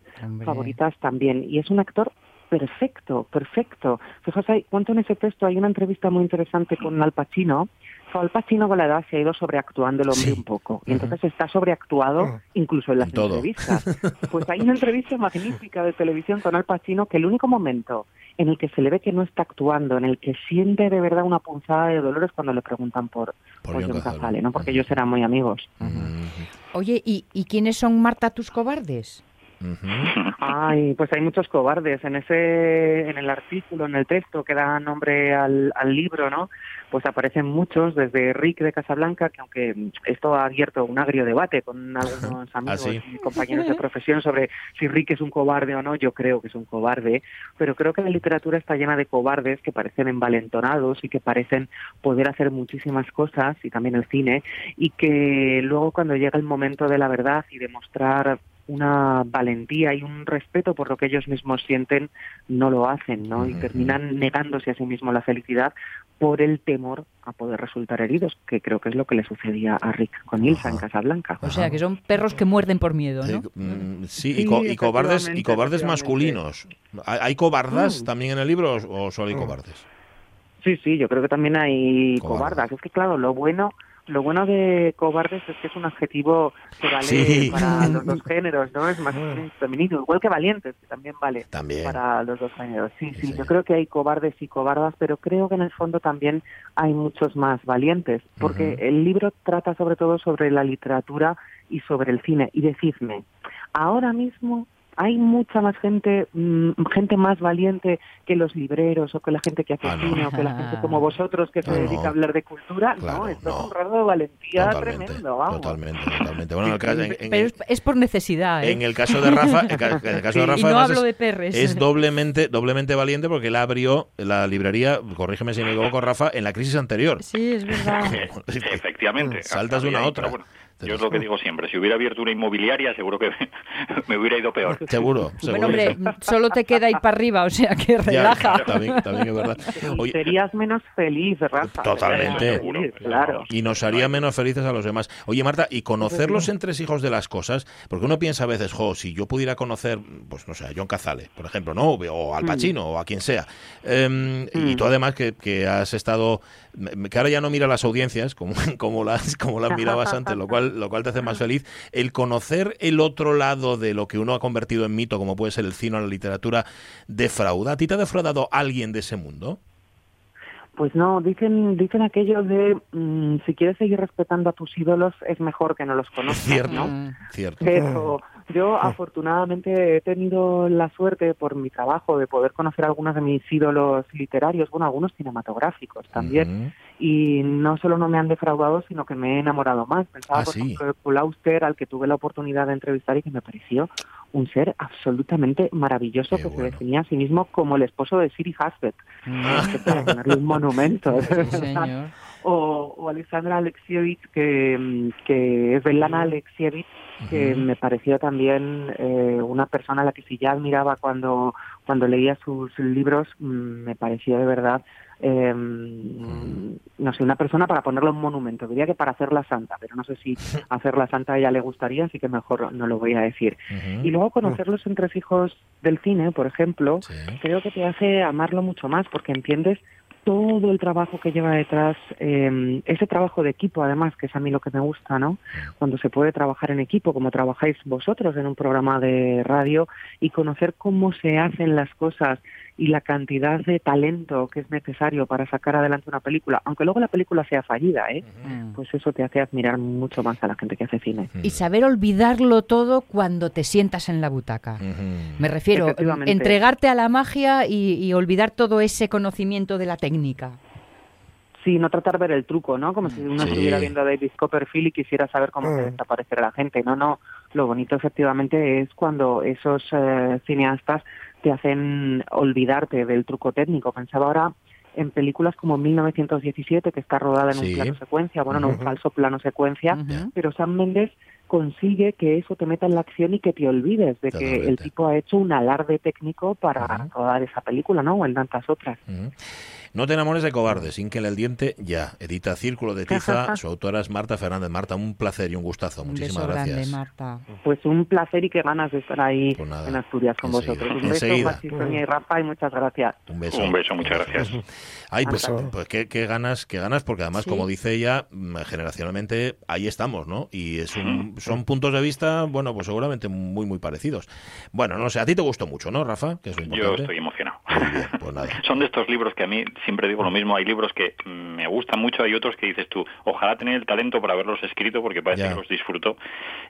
favoritas también. Y es un actor perfecto, perfecto. Fíjate, cuánto en ese texto hay una entrevista muy interesante con Al Pacino, al Pacino con la edad se ha ido sobreactuando el hombre un poco. Y entonces está sobreactuado ah. incluso en las entrevistas. [LAUGHS] Pues hay una entrevista magnífica de televisión con Al Pacino que el único momento en el que se le ve que no está actuando, en el que siente de verdad una punzada de dolor es cuando le preguntan por, por, John Cazale, ¿no? Porque ellos eran muy amigos. Oye, ¿y, ¿y quiénes son Marta tus cobardes? Ay, pues hay muchos cobardes. En ese, en el artículo, en el texto que da nombre al, al libro, ¿no? Pues aparecen muchos, desde Rick de Casablanca, que aunque esto ha abierto un agrio debate con algunos [LAUGHS] ah, amigos y compañeros de profesión sobre si Rick es un cobarde o no, yo creo que es un cobarde, pero creo que la literatura está llena de cobardes que parecen envalentonados y que parecen poder hacer muchísimas cosas, y también el cine, y que luego cuando llega el momento de la verdad y demostrar una valentía y un respeto por lo que ellos mismos sienten, no lo hacen, ¿no? Y terminan negándose a sí mismos la felicidad por el temor a poder resultar heridos, que creo que es lo que le sucedía a Rick con Ilsa en Casablanca. O sea, que son perros que muerden por miedo, ¿no? Sí, mm, y, cobardes y cobardes masculinos. ¿Hay cobardas mm. también en el libro o solo hay mm. cobardes? Sí, sí, yo creo que también hay cobardas. Es que, claro, lo bueno lo bueno de cobardes es que es un adjetivo que vale para [LAUGHS] los dos géneros, ¿no? Es masculino y femenino, igual que valientes, que también vale para los dos géneros. Sí, sí, yo creo que hay cobardes y cobardas, pero creo que en el fondo también hay muchos más valientes, porque el libro trata sobre todo sobre la literatura y sobre el cine. Y decidme, ahora mismo hay mucha más gente, mm, gente más valiente que los libreros o que la gente que hace ah, cine o que la gente como [LAUGHS] vosotros que se dedica a hablar de cultura. no, esto es un rasgo de valentía tremendo. Vamos. Totalmente, totalmente. [LAUGHS] Bueno, Pero es, por necesidad. ¿eh? En el caso de Rafa, en el caso de [LAUGHS] Rafa no hablo de perres. es doblemente, doblemente valiente porque él abrió la librería, corrígeme si me equivoco, Rafa, en la crisis anterior. Sí, es verdad. Efectivamente. Saltas de una a otra. Yo es lo que digo siempre, si hubiera abierto una inmobiliaria seguro que [LAUGHS] me hubiera ido peor. Seguro, Bueno, hombre, solo te queda ir para arriba, o sea que relaja. también, es verdad. serías menos feliz, Rafa. Totalmente. claro. Y nos haría menos felices a los demás. Oye, Marta, y conocer los entresijos de las cosas, porque uno piensa a veces, jo, si yo pudiera conocer, pues no sé, a John Cazale, por ejemplo, ¿no? O al mm. Pacino, o a quien sea. Em, y tú mm. además que, que has estado que ahora ya no mira las audiencias como, [LAUGHS] como, las, como las mirabas antes, lo cual, lo cual te hace más feliz. El conocer el otro lado de lo que uno ha convertido en mito, como puede ser el cine o la literatura, defrauda. ¿A ti te ha defraudado alguien de ese mundo? Pues no, dicen, dicen aquello de mm, si quieres seguir respetando a tus ídolos es mejor que no los [LAUGHS] conozcas, cierto, ¿no? Cierto. Pero, Yo afortunadamente he tenido la suerte por mi trabajo de poder conocer algunos de mis ídolos literarios, bueno, algunos cinematográficos también, y no solo no me han defraudado, sino que me he enamorado más. Pensaba, ah, por ejemplo, Paul Auster, al que tuve la oportunidad de entrevistar y que me pareció un ser absolutamente maravilloso que se definía a sí mismo como el esposo de Siri Hasbet. Ah. para ponerle un monumento. [LAUGHS] o, o, Alexandra Alexievich, que, que es Belana Alexievich, que me pareció también eh, una persona a la que si ya admiraba cuando, cuando leía sus libros, mm, me pareció de verdad eh, no sé, una persona para ponerle un monumento. Diría que para hacerla santa, pero no sé si [LAUGHS] hacerla santa a ella le gustaría, así que mejor no lo voy a decir. Y luego conocer los entresijos del cine, por ejemplo, creo que te hace amarlo mucho más porque entiendes todo el trabajo que lleva detrás, eh, ese trabajo de equipo además, que es a mí lo que me gusta, ¿no? Cuando se puede trabajar en equipo, como trabajáis vosotros en un programa de radio, y conocer cómo se hacen las cosas y la cantidad de talento que es necesario para sacar adelante una película, aunque luego la película sea fallida, ¿eh? pues eso te hace admirar mucho más a la gente que hace cine. Y saber olvidarlo todo cuando te sientas en la butaca. Me refiero, entregarte a la magia y, olvidar todo ese conocimiento de la técnica. Sí, no tratar de ver el truco, ¿no? Como si uno estuviera viendo a David Copperfield y quisiera saber cómo se desaparecerá la gente. No, no. Lo bonito efectivamente es cuando esos eh, cineastas te hacen olvidarte del truco técnico. Pensaba ahora en películas como 1917, que está rodada en un plano secuencia, bueno, no un falso plano secuencia, pero Sam Mendes consigue que eso te meta en la acción y que te olvides de que el tipo ha hecho un alarde técnico para rodar esa película, ¿no? O en tantas otras. No te enamores de cobarde, sin que el diente ya. Edita Círculo de Tiza, [LAUGHS] su autora es Marta Fernández. Marta, un placer y un gustazo. Muchísimas gracias. Marta. Pues un placer y qué ganas de estar ahí pues en Asturias con vosotros. Un beso, Sonia y Rafa, y muchas gracias. Un beso. Un beso, muchas gracias. [LAUGHS] Ay, pues, pues qué, ganas, qué ganas, porque además, como dice ella, mm, generacionalmente ahí estamos, ¿no? Y es un, son puntos de vista, bueno, pues seguramente muy, muy parecidos. Bueno, no sé, a ti te gustó mucho, ¿no, Rafa? Que es Yo estoy emocionado. [LAUGHS] Pues son de estos libros que a mí siempre digo lo mismo, hay libros que me gustan mucho, hay otros que dices tú, ojalá tener el talento para haberlos escrito porque parece que los disfruto.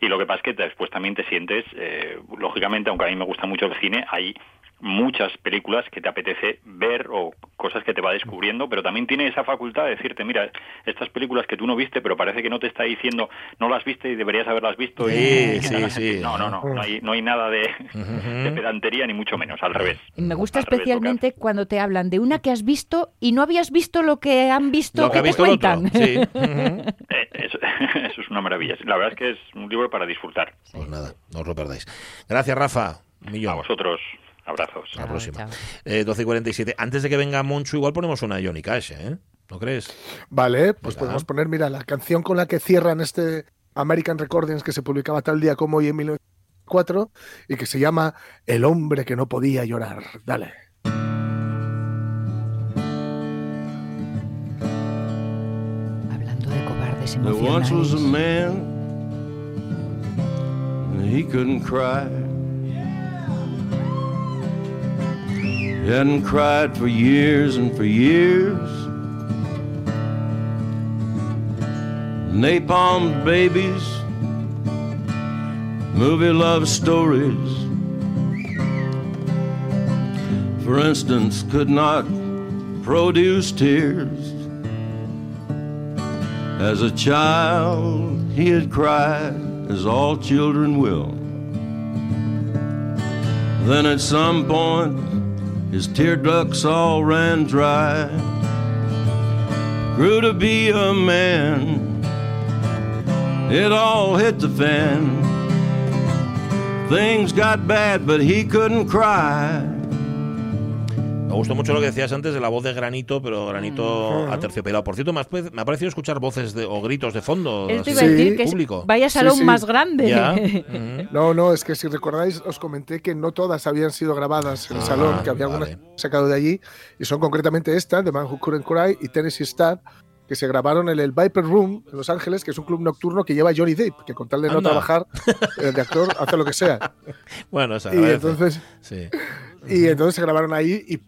Y lo que pasa es que después también te sientes, eh, lógicamente, aunque a mí me gusta mucho el cine, hay muchas películas que te apetece ver o cosas que te va descubriendo, pero también tiene esa facultad de decirte, mira, estas películas que tú no viste, pero parece que no te está diciendo, no las viste y deberías haberlas visto. Sí, sí, sí. No, no, no, no hay, no hay nada de, pedantería ni mucho menos, al revés. Me gusta especialmente cuando te hablan de una que has visto y no habías visto lo que han visto que, te cuentan. [LAUGHS] Eh, [LAUGHS] eso, es una maravilla. La verdad es que es un libro para disfrutar. Pues nada, no os lo perdáis. Gracias, Rafa. A vosotros. Abrazos. la próxima. Eh, 12 y 47. Antes de que venga Monchu, igual ponemos una Johnny Cash, ¿eh? ¿No crees? Vale, pues podemos poner, mira, la canción con la que cierran este American Recordings que se publicaba tal día como hoy en 1904 y que se llama El hombre que no podía llorar. Dale. Hablando de cobardes emocionales. he couldn't cry. Hadn't cried for years and for years. Napalm babies, movie love stories, for instance, could not produce tears. As a child, he had cried, as all children will. Then at some point, his tear ducts all ran dry. Grew to be a man, it all hit the fan. Things got bad, but he couldn't cry. Me gustó mucho lo que decías antes de la voz de Granito, pero Granito a aterciopelado. Por cierto, me ha, parecido escuchar voces de, o gritos de fondo. Iba a decir que público. vaya salón más grande. [LAUGHS] No, no, es que si recordáis, os comenté que no todas habían sido grabadas en el ah, salón, que había algunas sacado de allí, y son concretamente esta, The Man Who Couldn't Cry y Tennessee Star, que se grabaron en el Viper Room en Los Ángeles, que es un club nocturno que lleva Johnny Depp, que con tal de no trabajar el de actor hace lo que sea. [LAUGHS] Bueno, y entonces, sí. y entonces se grabaron ahí y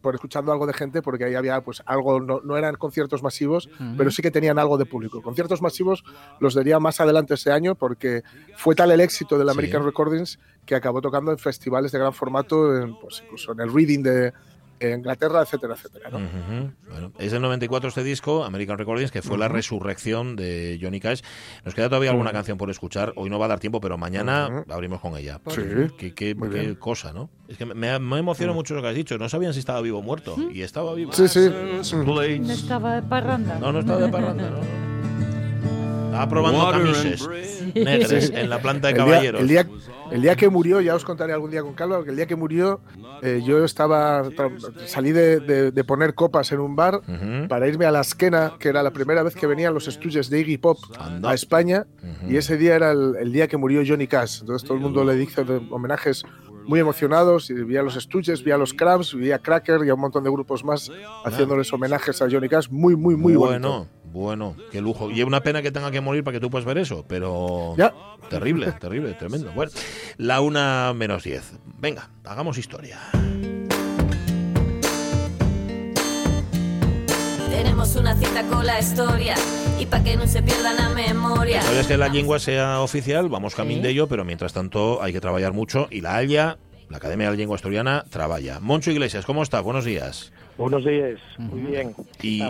por escuchando algo de gente, porque ahí había pues algo, no, eran conciertos masivos, pero sí que tenían algo de público. Conciertos masivos los daría más adelante ese año, porque fue tal el éxito del American Recordings que acabó tocando en festivales de gran formato, en, pues incluso en el Reading de, Inglaterra, etcétera, etcétera. bueno, es el 94 este disco, American Recordings, que fue la resurrección de Johnny Cash. Nos queda todavía alguna canción por escuchar. Hoy no va a dar tiempo, pero mañana abrimos con ella. Sí. Qué, qué, cosa, ¿no? Es que me, me emociona mucho lo que has dicho. No sabían si estaba vivo o muerto. Y estaba vivo. Sí, sí. No estaba de parranda. No, no estaba de parranda, no. Estaba probando camisas negras en la planta de caballeros. El día, el día, que murió, ya os contaré algún día con calma, que el día que murió eh, yo estaba salí de, de, poner copas en un bar para irme a la esquena, que era la primera vez que venían los estudios de Iggy Pop a España, y ese día era el, día que murió Johnny Cash. Entonces todo el mundo le dice homenajes muy emocionados y vi a los Stooges, vi a los Cramps, vi a Cracker y a un montón de grupos más haciéndoles homenajes a Johnny Cash. Muy, muy, muy bueno. Bueno, qué lujo. Y es una pena que tenga que morir para que tú puedas ver eso, pero. Ya. Terrible, terrible, tremendo. Bueno, la una menos diez. Venga, hagamos historia. Tenemos una cita con la historia y para que no se pierda la memoria. Sabes que la lengua sea oficial, vamos camino de ello, pero mientras tanto hay que trabajar mucho y la ALIA, la Academia de la Lengua Asturiana, trabaja. Moncho Iglesias, ¿cómo estás? Buenos días. Buenos días, muy bien. Y,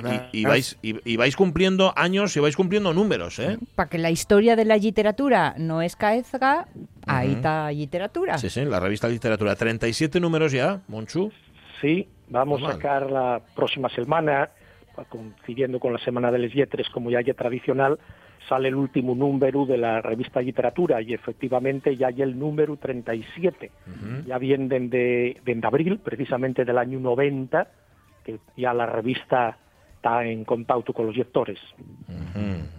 vais, y, vais cumpliendo años y vais cumpliendo números, ¿eh? Para que la historia de la literatura no es caezga, ahí está literatura. Sí, sí, la revista Literatura. 37 números ya, Monchu. Sí, vamos a sacar la próxima semana, coincidiendo con la Semana de les Yetres, como ya es tradicional, sale el último número de la revista Literatura y efectivamente ya hay el número 37. Ya vienen de, de, abril, precisamente del año 90, que ya la revista está en contacto con los lectores.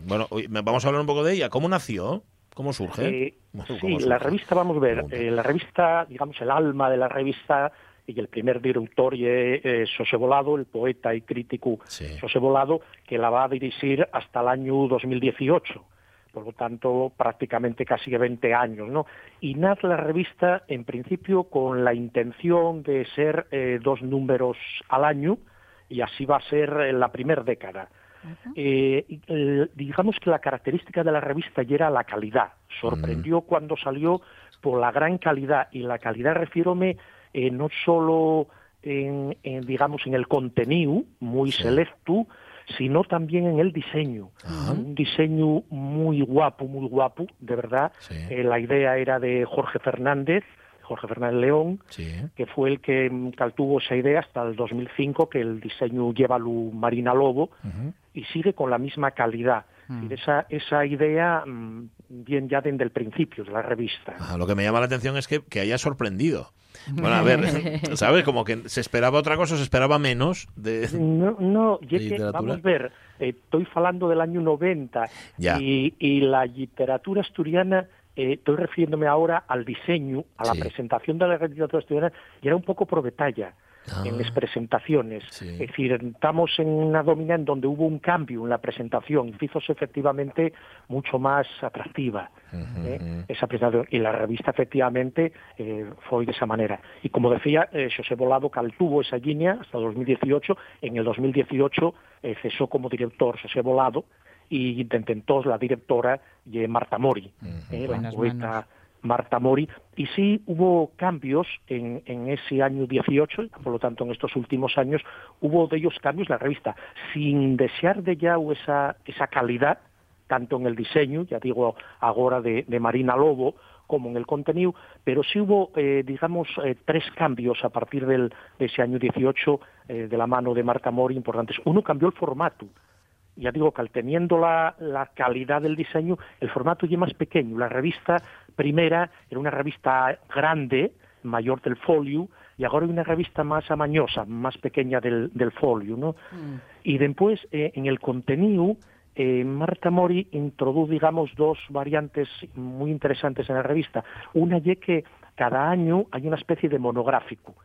Bueno, vamos a hablar un poco de ella. ¿Cómo nació? ¿Cómo surge? Eh, sí, la revista, vamos a ver, eh, la revista, digamos, el alma de la revista y el primer director es eh, José Volado, el poeta y crítico José Volado, que la va a dirigir hasta el año 2018 por lo tanto prácticamente casi 20 años, ¿no? Y nace la revista en principio con la intención de ser eh, dos números al año y así va a ser en la primera década. Eh, digamos que la característica de la revista ya era la calidad. Sorprendió cuando salió por la gran calidad y la calidad refiérome eh, no solo en, digamos en el contenido muy selecto, sino también en el diseño. Un diseño muy guapo, muy guapo, de verdad. Eh, la idea era de Jorge Fernández, Jorge Fernández León, que fue el que mm, tuvo esa idea hasta el 2005, que el diseño lleva lu Marina Lobo, y sigue con la misma calidad. Mm. esa, esa idea mm, bien ya desde el principio de la revista. lo que me llama la atención es que, que haya sorprendido. Bueno, a ver, [LAUGHS] ¿sabes? Como que se esperaba otra cosa, se esperaba menos de. No, no, que, vamos a ver, eh, estoy hablando del año 90 Y, y la literatura asturiana. Eh, estoy refiriéndome ahora al diseño, a la presentación de la literatura asturiana, y era un poco provetalla en las ah. presentaciones. Es decir, estamos en una domina en donde hubo un cambio en la presentación y hizo efectivamente mucho más atractiva ¿eh? esa presentación. Y la revista efectivamente eh, fue de esa manera. Y como decía, eh, José Volado caltuvo esa línea hasta 2018. En el 2018 eh, cesó como director José Volado y intentó la directora Marta Mori, la poeta Marta Mori, y sí hubo cambios en, en, ese año 18, por lo tanto en estos últimos años hubo de ellos cambios en la revista, sin desear de ya esa, esa calidad, tanto en el diseño, ya digo ahora de, Marina Lobo, como en el contenido, pero sí hubo, eh, digamos, eh, tres cambios a partir del, de ese año 18 eh, de la mano de Marta Mori importantes. Uno cambió el formato, ya digo que al teniendo la, la, calidad del diseño, el formato ya más pequeño. La revista primera era una revista grande, mayor del folio, y ahora hay una revista más amañosa, más pequeña del, del folio, ¿no? Mm. Y después, eh, en el contenido, eh, Marta Mori introdujo, digamos, dos variantes muy interesantes en la revista. Una es que cada año hay una especie de monográfico.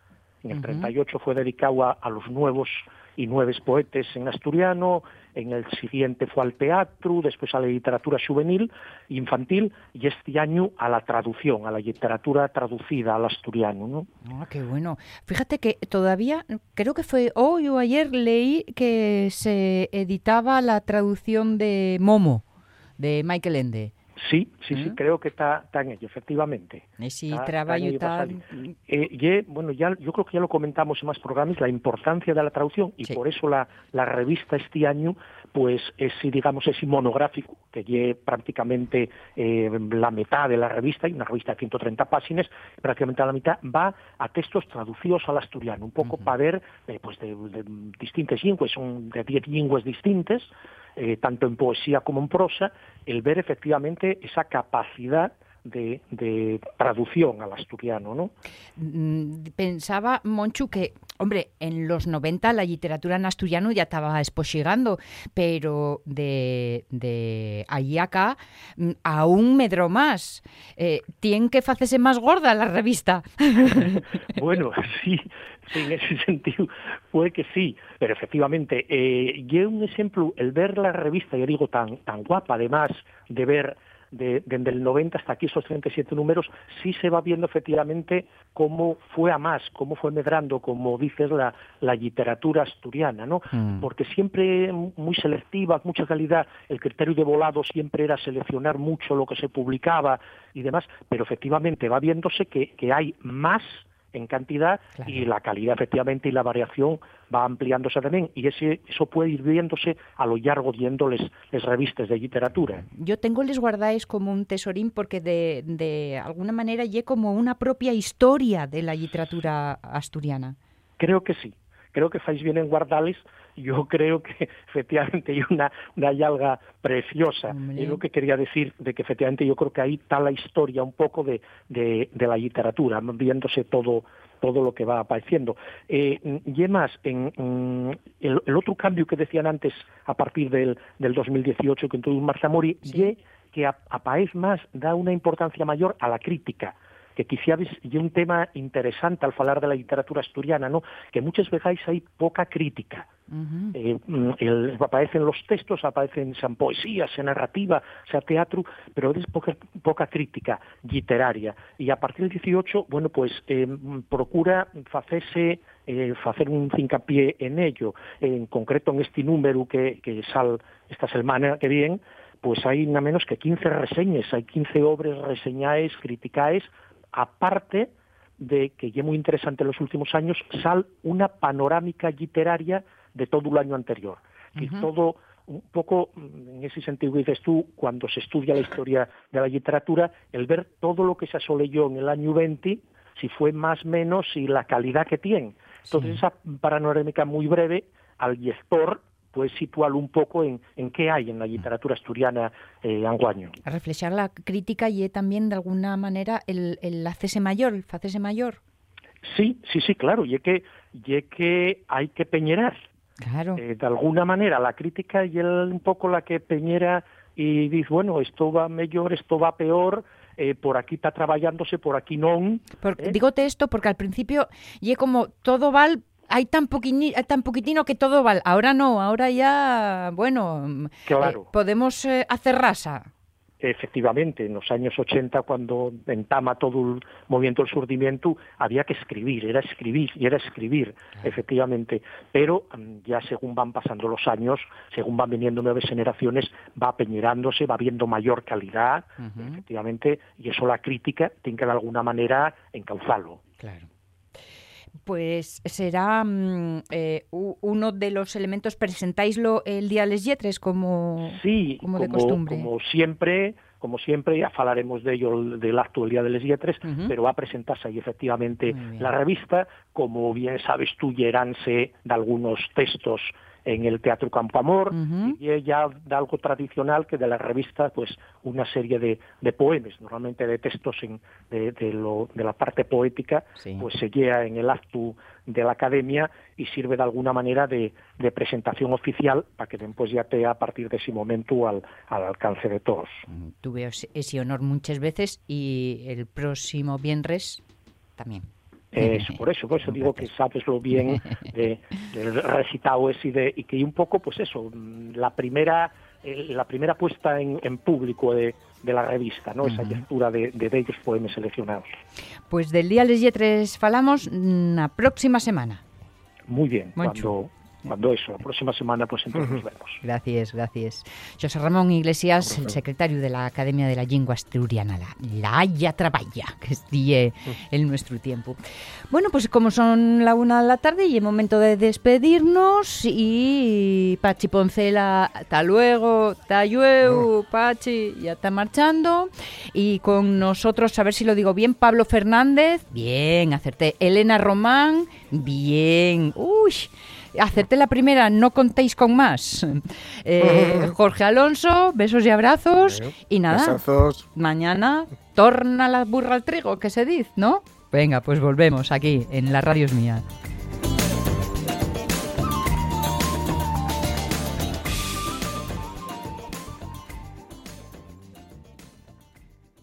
En el 38 fue dedicado a, los nuevos y nueve poetes en asturiano, en el siguiente fue al teatro, después a la literatura juvenil, infantil, y este año a la traducción, a la literatura traducida al asturiano. ¿no? Ah, qué bueno. Fíjate que todavía, creo que fue hoy o ayer, leí que se editaba la traducción de Momo, de Michael Ende. Sí, sí, sí, ¿Mm? creo que está, en ello, efectivamente. Sí, trabajo eh, bueno, ya, yo creo que ya lo comentamos en más programas, la importancia de la traducción, y por eso la, la revista este año, pues es, digamos, es monográfico, que lleve prácticamente eh, la mitad de la revista, y una revista de 130 páginas, prácticamente a la mitad, va a textos traducidos al asturiano, un poco para ver, eh, pues, de, distintas lenguas, son de 10 lenguas distintas, eh, tanto en poesía como en prosa, el ver efectivamente esa capacidad de, traducción al asturiano, ¿no? Mm, pensaba, Monchu, que, hombre, en los 90 la literatura en asturiano ya estaba esposigando, pero de, de allí acá mm, aún medró más. Eh, ¿Tiene que hacerse más gorda la revista? [LAUGHS] [LAUGHS] bueno, sí, en ese sentido puede que sí, pero efectivamente, eh, un ejemplo, el ver la revista, yo digo, tan, tan guapa, además de ver de, desde el 90 hasta aquí esos 37 números, sí se va viendo efectivamente cómo fue a más, cómo fue medrando, como dices, la, la literatura asturiana, ¿no? Mm. Porque siempre muy selectiva, mucha calidad, el criterio de volado siempre era seleccionar mucho lo que se publicaba y demás, pero efectivamente va viéndose que, que hay más en cantidad y la calidad efectivamente y la variación va ampliándose también y ese, eso puede ir viéndose a lo largo viendo les, revistas de literatura. Yo tengo les guardáis como un tesorín porque de, de alguna manera lle como una propia historia de la literatura asturiana. Creo que sí, creo que fais bien en guardales yo creo que [LAUGHS] efectivamente hay una, una yalga preciosa. Es lo que quería decir de que efectivamente yo creo que ahí está la historia un poco de, de, la literatura, viéndose todo todo lo que va apareciendo. Eh, y más, en, el, otro cambio que decían antes a partir del, del 2018 que introdujo Marzamori, y que a, a País Más da una importancia mayor a la crítica que quizás es un tema interesante al hablar de la literatura asturiana, ¿no? que muchas veces hay poca crítica. Eh, mm, aparecen los textos, aparecen sean poesía, sea narrativa, sea teatro, pero es poca, poca crítica literaria. Y a partir del 18, bueno, pues eh, procura hacerse eh, hacer un hincapié en ello. En concreto, en este número que, que sal esta semana que viene, pues hay nada menos que 15 reseñas, hay 15 obras reseñadas, criticadas, aparte de que ya muy interesante en los últimos años, sal una panorámica literaria de todo el año anterior. Y todo, un poco, en ese sentido que dices tú, cuando se estudia la historia de la literatura, el ver todo lo que se asoleyó en el año 20, si fue más o menos y la calidad que tiene. Entonces, esa panorámica muy breve al lector puede situarlo un poco en, en qué hay en la literatura asturiana eh, anguaño. A reflejar la crítica y también de alguna manera el, el hacese mayor, el facese mayor. Sí, sí, sí, claro, y es que, y que hay que peñerar. Claro. Eh, de alguna manera, la crítica y el, un poco la que peñera y dice, bueno, esto va mejor, esto va peor, eh, por aquí está trabajándose, por aquí no. ¿eh? Dígote esto porque al principio, y como todo va hay tan, tan poquitino que todo vale. Ahora no, ahora ya, bueno, claro. Eh, podemos eh, hacer rasa. Efectivamente, en los años 80, cuando entama todo el movimiento del surdimiento, había que escribir, era escribir y era escribir, efectivamente. Pero mm, ya según van pasando los años, según van viniendo nuevas generaciones, va peñerándose, va viendo mayor calidad, efectivamente, y eso la crítica tiene que de alguna manera encauzarlo. Claro pues será mm, eh, uno de los elementos, presentáislo el día Les Yetres como, sí, como, de costumbre. Como siempre, como siempre, ya hablaremos de ello del acto del Día de Les Yetres, pero va a presentarse ahí efectivamente la revista, como bien sabes tú, de algunos textos en el Teatro Campo Amor, y ella da algo tradicional que de la revista, pues una serie de, de poemas, normalmente de textos en, de, de, lo, de la parte poética, pues se lleva en el acto de la academia y sirve de alguna manera de, de presentación oficial para que después ya te a partir de ese momento al, al alcance de todos. Tuve ese honor muchas veces y el próximo viernes también. Es por eso, por eso digo que sabes lo bien de, del recitado ese y, de, y que un poco, pues eso, la primera la primera puesta en, en público de, de, la revista, ¿no? Esa lectura de, de bellos poemas seleccionados. Pues del Día Les Lletres falamos la próxima semana. Muy bien, cuando, cuando eso, la próxima semana pues entonces nos vemos. Gracias, gracias. José Ramón Iglesias, el secretario de la Academia de la Lengua Asturiana, la, la Haya Traballa, que es die en nuestro tiempo. Bueno, pues como son la una de la tarde y es momento de despedirnos y Pachi Poncela, hasta luego, hasta luego, Pachi, ya está marchando. Y con nosotros, a ver si lo digo bien, Pablo Fernández, bien, acerté, Elena Román, bien, uy, acerté la primera, no contéis con más. Eh, Jorge Alonso, besos y abrazos. y nada, mañana torna la burra al trigo, que se dice, ¿no? Venga, pues volvemos aquí en La Radio es Mía.